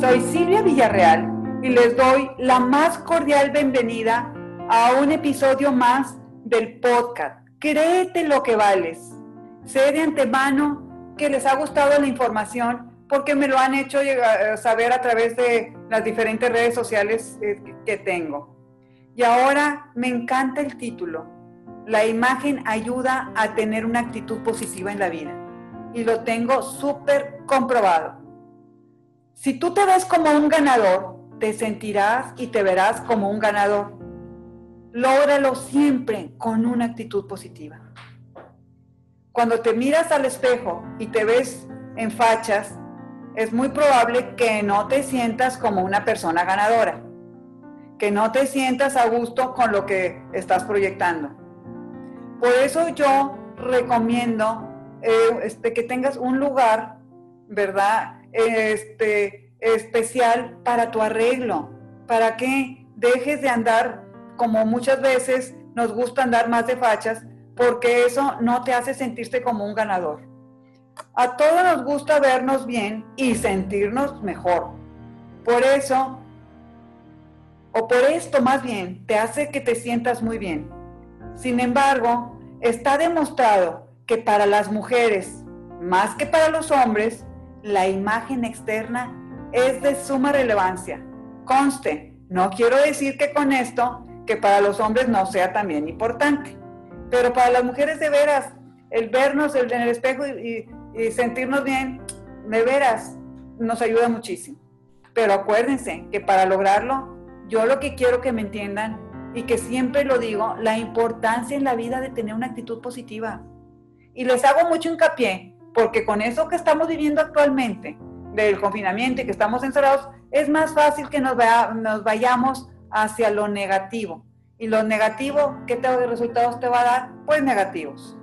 Soy Silvia Villarreal y les doy la más cordial bienvenida a un episodio más del podcast. Créete lo que vales. Sé de antemano que les ha gustado la información porque me lo han hecho saber a través de las diferentes redes sociales eh, que tengo. Y ahora me encanta el título. La imagen ayuda a tener una actitud positiva en la vida. Y lo tengo súper comprobado. Si tú te ves como un ganador, te sentirás y te verás como un ganador. Lógralo siempre con una actitud positiva. Cuando te miras al espejo y te ves en fachas, es muy probable que no te sientas como una persona ganadora, que no te sientas a gusto con lo que estás proyectando. Por eso yo recomiendo eh, este, que tengas un lugar, ¿verdad? Este, especial para tu arreglo, para que dejes de andar como muchas veces nos gusta andar más de fachas, porque eso no te hace sentirte como un ganador. A todos nos gusta vernos bien y sentirnos mejor. Por eso, o por esto más bien, te hace que te sientas muy bien. Sin embargo, está demostrado que para las mujeres, más que para los hombres, la imagen externa es de suma relevancia. Conste, no quiero decir que con esto, que para los hombres no sea también importante, pero para las mujeres de veras, el vernos en el espejo y, sentirnos bien, de veras, nos ayuda muchísimo. Pero acuérdense que para lograrlo, yo lo que quiero que me entiendan y que siempre lo digo, la importancia en la vida de tener una actitud positiva. Y les hago mucho hincapié porque con eso que estamos viviendo actualmente, del confinamiento y que estamos encerrados, es más fácil que nos, nos vayamos hacia lo negativo. Y lo negativo, ¿qué resultados te va a dar? Pues negativos.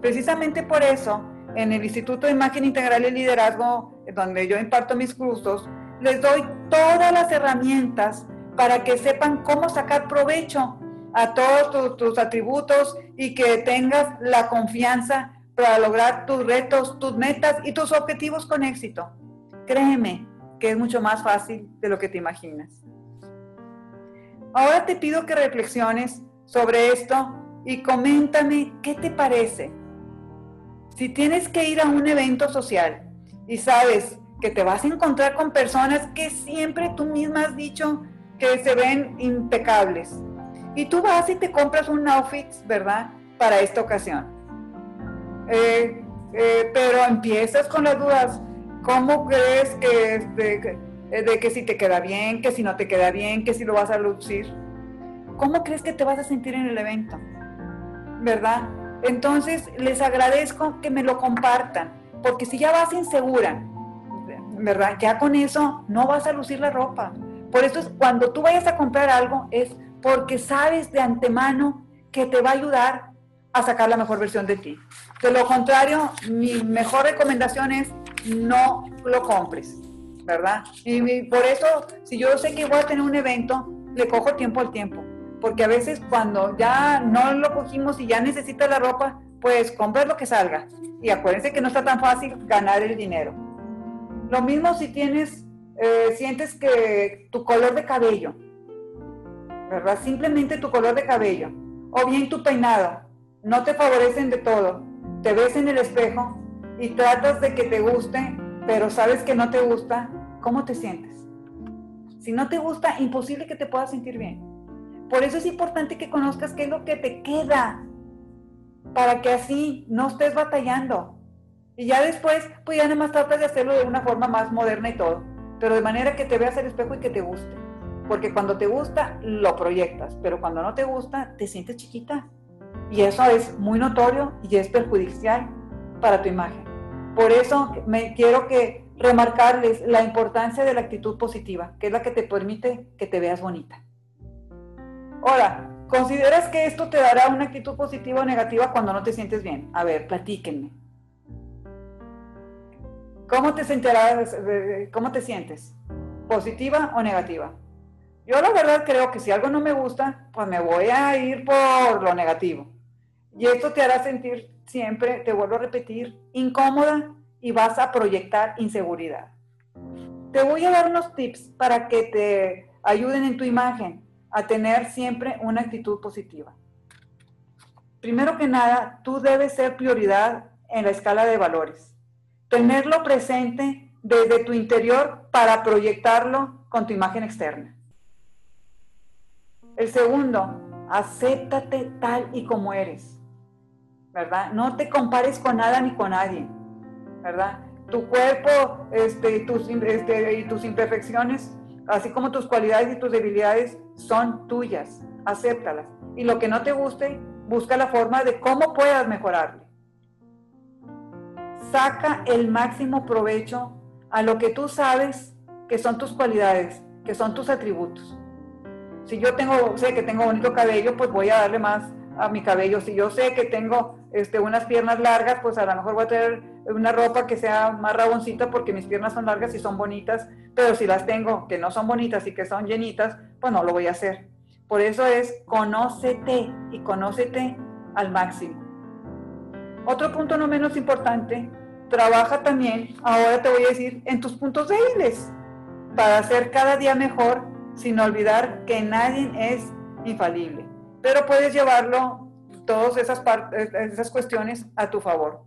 Precisamente por eso, en el Instituto de Imagen Integral y Liderazgo, donde yo imparto mis cursos, les doy todas las herramientas para que sepan cómo sacar provecho a todos tus atributos y que tengas la confianza para lograr tus retos, tus metas y tus objetivos con éxito. Créeme que es mucho más fácil de lo que te imaginas. Ahora te pido que reflexiones sobre esto y coméntame qué te parece. Si tienes que ir a un evento social y sabes que te vas a encontrar con personas que siempre tú misma has dicho que se ven impecables. Y tú vas y te compras un outfit, ¿verdad? Para esta ocasión. Eh, eh, pero empiezas con las dudas. ¿Cómo crees que, este, de que si te queda bien, que si no te queda bien, que si lo vas a lucir? ¿Cómo crees que te vas a sentir en el evento? ¿Verdad? Entonces, les agradezco que me lo compartan, porque si ya vas insegura, ¿verdad? Ya con eso no vas a lucir la ropa. Por eso es cuando tú vayas a comprar algo, es porque sabes de antemano que te va a ayudar a sacar la mejor versión de ti. De lo contrario, mi mejor recomendación es no lo compres, ¿verdad? Y por eso, si yo sé que voy a tener un evento, le cojo tiempo al tiempo. Porque a veces cuando ya no lo cogimos y ya necesita la ropa, pues compras lo que salga. Y acuérdense que no está tan fácil ganar el dinero. Lo mismo si tienes, eh, sientes que tu color de cabello, ¿verdad? Simplemente tu color de cabello. O bien tu peinado no te favorecen de todo. Te ves en el espejo y tratas de que te guste, pero sabes que no te gusta, ¿cómo te sientes? Si no te gusta, imposible que te puedas sentir bien. Por eso es importante que conozcas qué es lo que te queda, para que así no estés batallando. Y ya después, pues ya nada más tratas de hacerlo de una forma más moderna y todo, pero de manera que te veas el espejo y que te guste. Porque cuando te gusta, lo proyectas, pero cuando no te gusta, te sientes chiquita. Y eso es muy notorio y es perjudicial para tu imagen. Por eso me quiero que remarcarles la importancia de la actitud positiva, que es la que te permite que te veas bonita. Ahora, ¿consideras que esto te dará una actitud positiva o negativa cuando no te sientes bien? A ver, platíquenme. ¿Cómo te sentirás, cómo te sientes? ¿Positiva o negativa? Yo la verdad creo que si algo no me gusta, pues me voy a ir por lo negativo. Y esto te hará sentir siempre, te vuelvo a repetir, incómoda y vas a proyectar inseguridad. te voy a dar unos tips para que te ayuden en tu imagen a tener siempre una actitud positiva. Primero que nada, tú debes ser prioridad en la escala de valores. Tenerlo presente desde tu interior para proyectarlo con tu imagen externa. El segundo, acéptate tal y como eres, ¿verdad? No te compares con nada ni con nadie, ¿verdad? Tu cuerpo este, tus, este, y tus imperfecciones, así como tus cualidades y tus debilidades, son tuyas, acéptalas. Y lo que no te guste, busca la forma de cómo puedas mejorarle. Saca el máximo provecho a lo que tú sabes que son tus cualidades, que son tus atributos. Si yo tengo, sé que tengo bonito cabello, pues voy a darle más a mi cabello. Si yo sé que tengo este, unas piernas largas, pues a lo mejor voy a tener una ropa que sea más raboncita porque mis piernas son largas y son bonitas, pero si las tengo que no son bonitas y que son llenitas, pues no lo voy a hacer. Por eso es conócete y conócete al máximo. Otro punto no menos importante, trabaja también, ahora te voy a decir, en tus puntos débiles para ser cada día mejor sin olvidar que nadie es infalible. Pero puedes llevarlo, todas esas, esas cuestiones, a tu favor,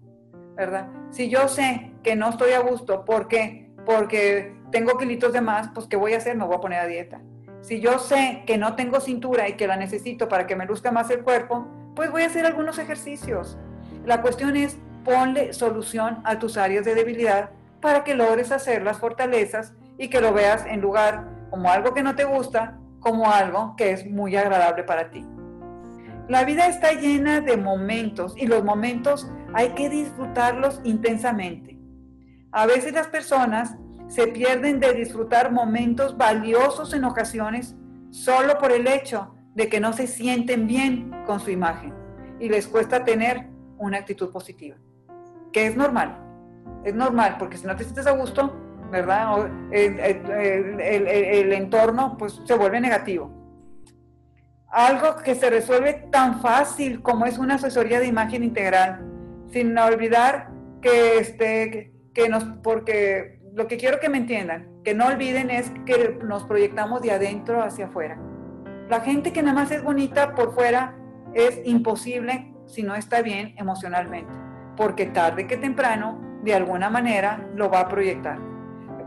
¿verdad? Si yo sé que no estoy a gusto, ¿por qué? Porque tengo kilitos de más, pues ¿qué voy a hacer? Me voy a poner a dieta. Si yo sé que no tengo cintura y que la necesito para que me luzca más el cuerpo, pues voy a hacer algunos ejercicios. La cuestión es ponle solución a tus áreas de debilidad para que logres hacer las fortalezas y que lo veas en lugar como algo que no te gusta, como algo que es muy agradable para ti. La vida está llena de momentos y los momentos hay que disfrutarlos intensamente. A veces las personas se pierden de disfrutar momentos valiosos en ocasiones solo por el hecho de que no se sienten bien con su imagen y les cuesta tener una actitud positiva, que es normal. Es normal porque si no te sientes a gusto, ¿verdad? El, entorno pues se vuelve negativo. Algo que se resuelve tan fácil como es una asesoría de imagen integral, sin olvidar que, este, nos, porque lo que quiero que me entiendan, que no olviden es que nos proyectamos de adentro hacia afuera. La gente que nada más es bonita por fuera es imposible si no está bien emocionalmente, porque tarde que temprano, de alguna manera, lo va a proyectar.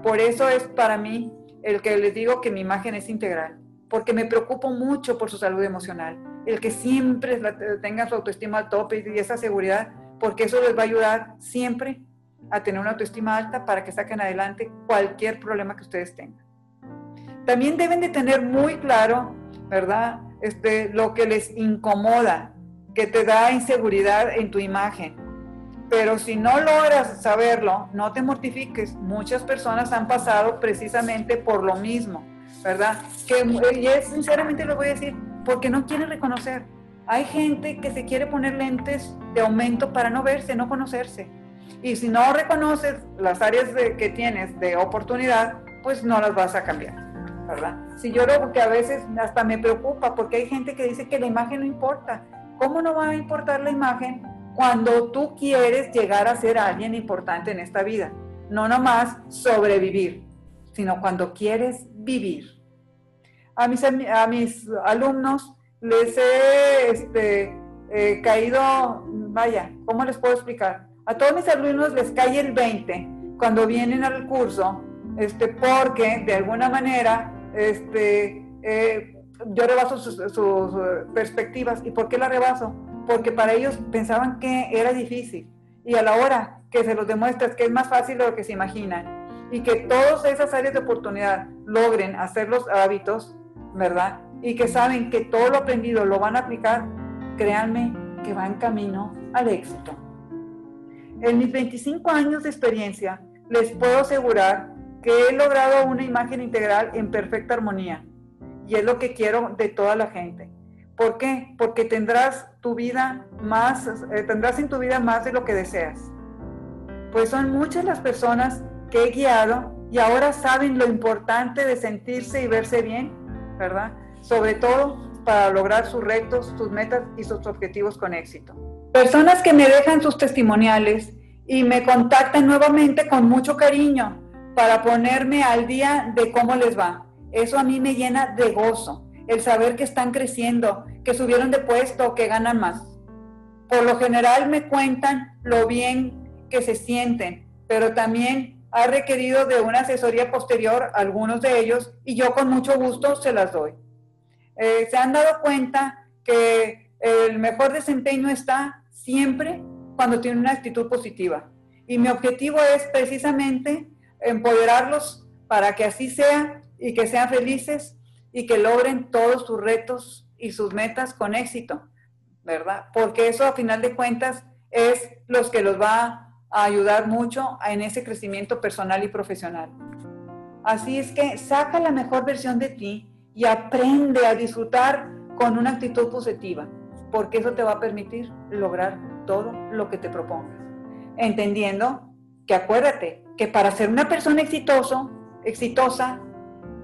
Por eso es para mí el que les digo que mi imagen es integral, porque me preocupo mucho por su salud emocional, el que siempre tengan su autoestima al tope y esa seguridad, porque eso les va a ayudar siempre a tener una autoestima alta para que saquen adelante cualquier problema que ustedes tengan. También deben de tener muy claro, ¿verdad? Este, lo que les incomoda, que te da inseguridad en tu imagen. Pero si no logras saberlo, no te mortifiques. Muchas personas han pasado precisamente por lo mismo, ¿verdad? Que, y es, sinceramente lo voy a decir, porque no quieren reconocer. Hay gente que se quiere poner lentes de aumento para no verse, no conocerse. Y si no reconoces las áreas que tienes de oportunidad, pues no las vas a cambiar, ¿verdad? Si yo lo que a veces hasta me preocupa porque hay gente que dice que la imagen no importa. ¿Cómo no va a importar la imagen cuando tú quieres llegar a ser alguien importante en esta vida. No nomás sobrevivir, sino cuando quieres vivir. A mis, a mis alumnos les he este, eh, caído, vaya, ¿cómo les puedo explicar? A todos mis alumnos les cae el 20 cuando vienen al curso, este, porque de alguna manera este, eh, yo rebaso sus, sus perspectivas. ¿Y por qué la rebaso? porque para ellos pensaban que era difícil y a la hora que se los demuestras que es más fácil de lo que se imaginan y que todas esas áreas de oportunidad logren hacer los hábitos, ¿verdad? Y que saben que todo lo aprendido lo van a aplicar, créanme que van camino al éxito. En mis 25 años de experiencia, les puedo asegurar que he logrado una imagen integral en perfecta armonía y es lo que quiero de toda la gente. ¿Por qué? Porque tendrás tu vida más, eh, tendrás en tu vida más de lo que deseas. Pues son muchas las personas que he guiado y ahora saben lo importante de sentirse y verse bien, ¿verdad? Sobre todo para lograr sus retos, sus metas y sus objetivos con éxito. Personas que me dejan sus testimoniales y me contactan nuevamente con mucho cariño, para ponerme al día de cómo les va. Eso a mí me llena de gozo, el saber que están creciendo, que subieron de puesto, que ganan más. Por lo general me cuentan lo bien que se sienten, pero también ha requerido de una asesoría posterior algunos de ellos y yo con mucho gusto se las doy. Eh, se han dado cuenta que el mejor desempeño está siempre cuando tienen una actitud positiva. Y mi objetivo es precisamente empoderarlos para que así sea y que sean felices y que logren todos sus retos y sus metas con éxito, ¿verdad? Porque eso a final de cuentas es los que los va ayudar mucho en ese crecimiento personal y profesional. Así es que saca la mejor versión de ti y aprende a disfrutar con una actitud positiva, porque eso te va a permitir lograr todo lo que te propongas. Entendiendo que acuérdate que para ser una persona exitoso, exitosa,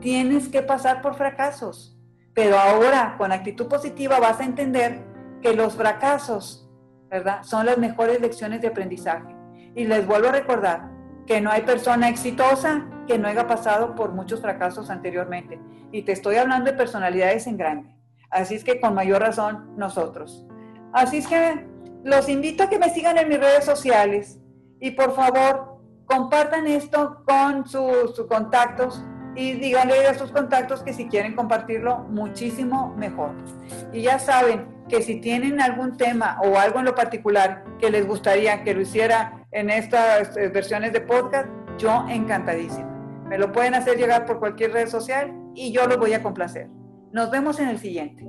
tienes que pasar por fracasos. Pero ahora, con actitud positiva, vas a entender que los fracasos, ¿verdad? Son las mejores lecciones de aprendizaje. Y les vuelvo a recordar que no hay persona exitosa que no haya pasado por muchos fracasos anteriormente. Y te estoy hablando de personalidades en grande. Así es que con mayor razón nosotros. Así es que los invito a que me sigan en mis redes sociales y por favor compartan esto con sus, contactos y díganle a sus contactos que si quieren compartirlo, muchísimo mejor. Y ya saben que si tienen algún tema o algo en lo particular que les gustaría que lo hiciera en estas eh, versiones de podcast, yo encantadísimo. Me lo pueden hacer llegar por cualquier red social y yo los voy a complacer. Nos vemos en el siguiente.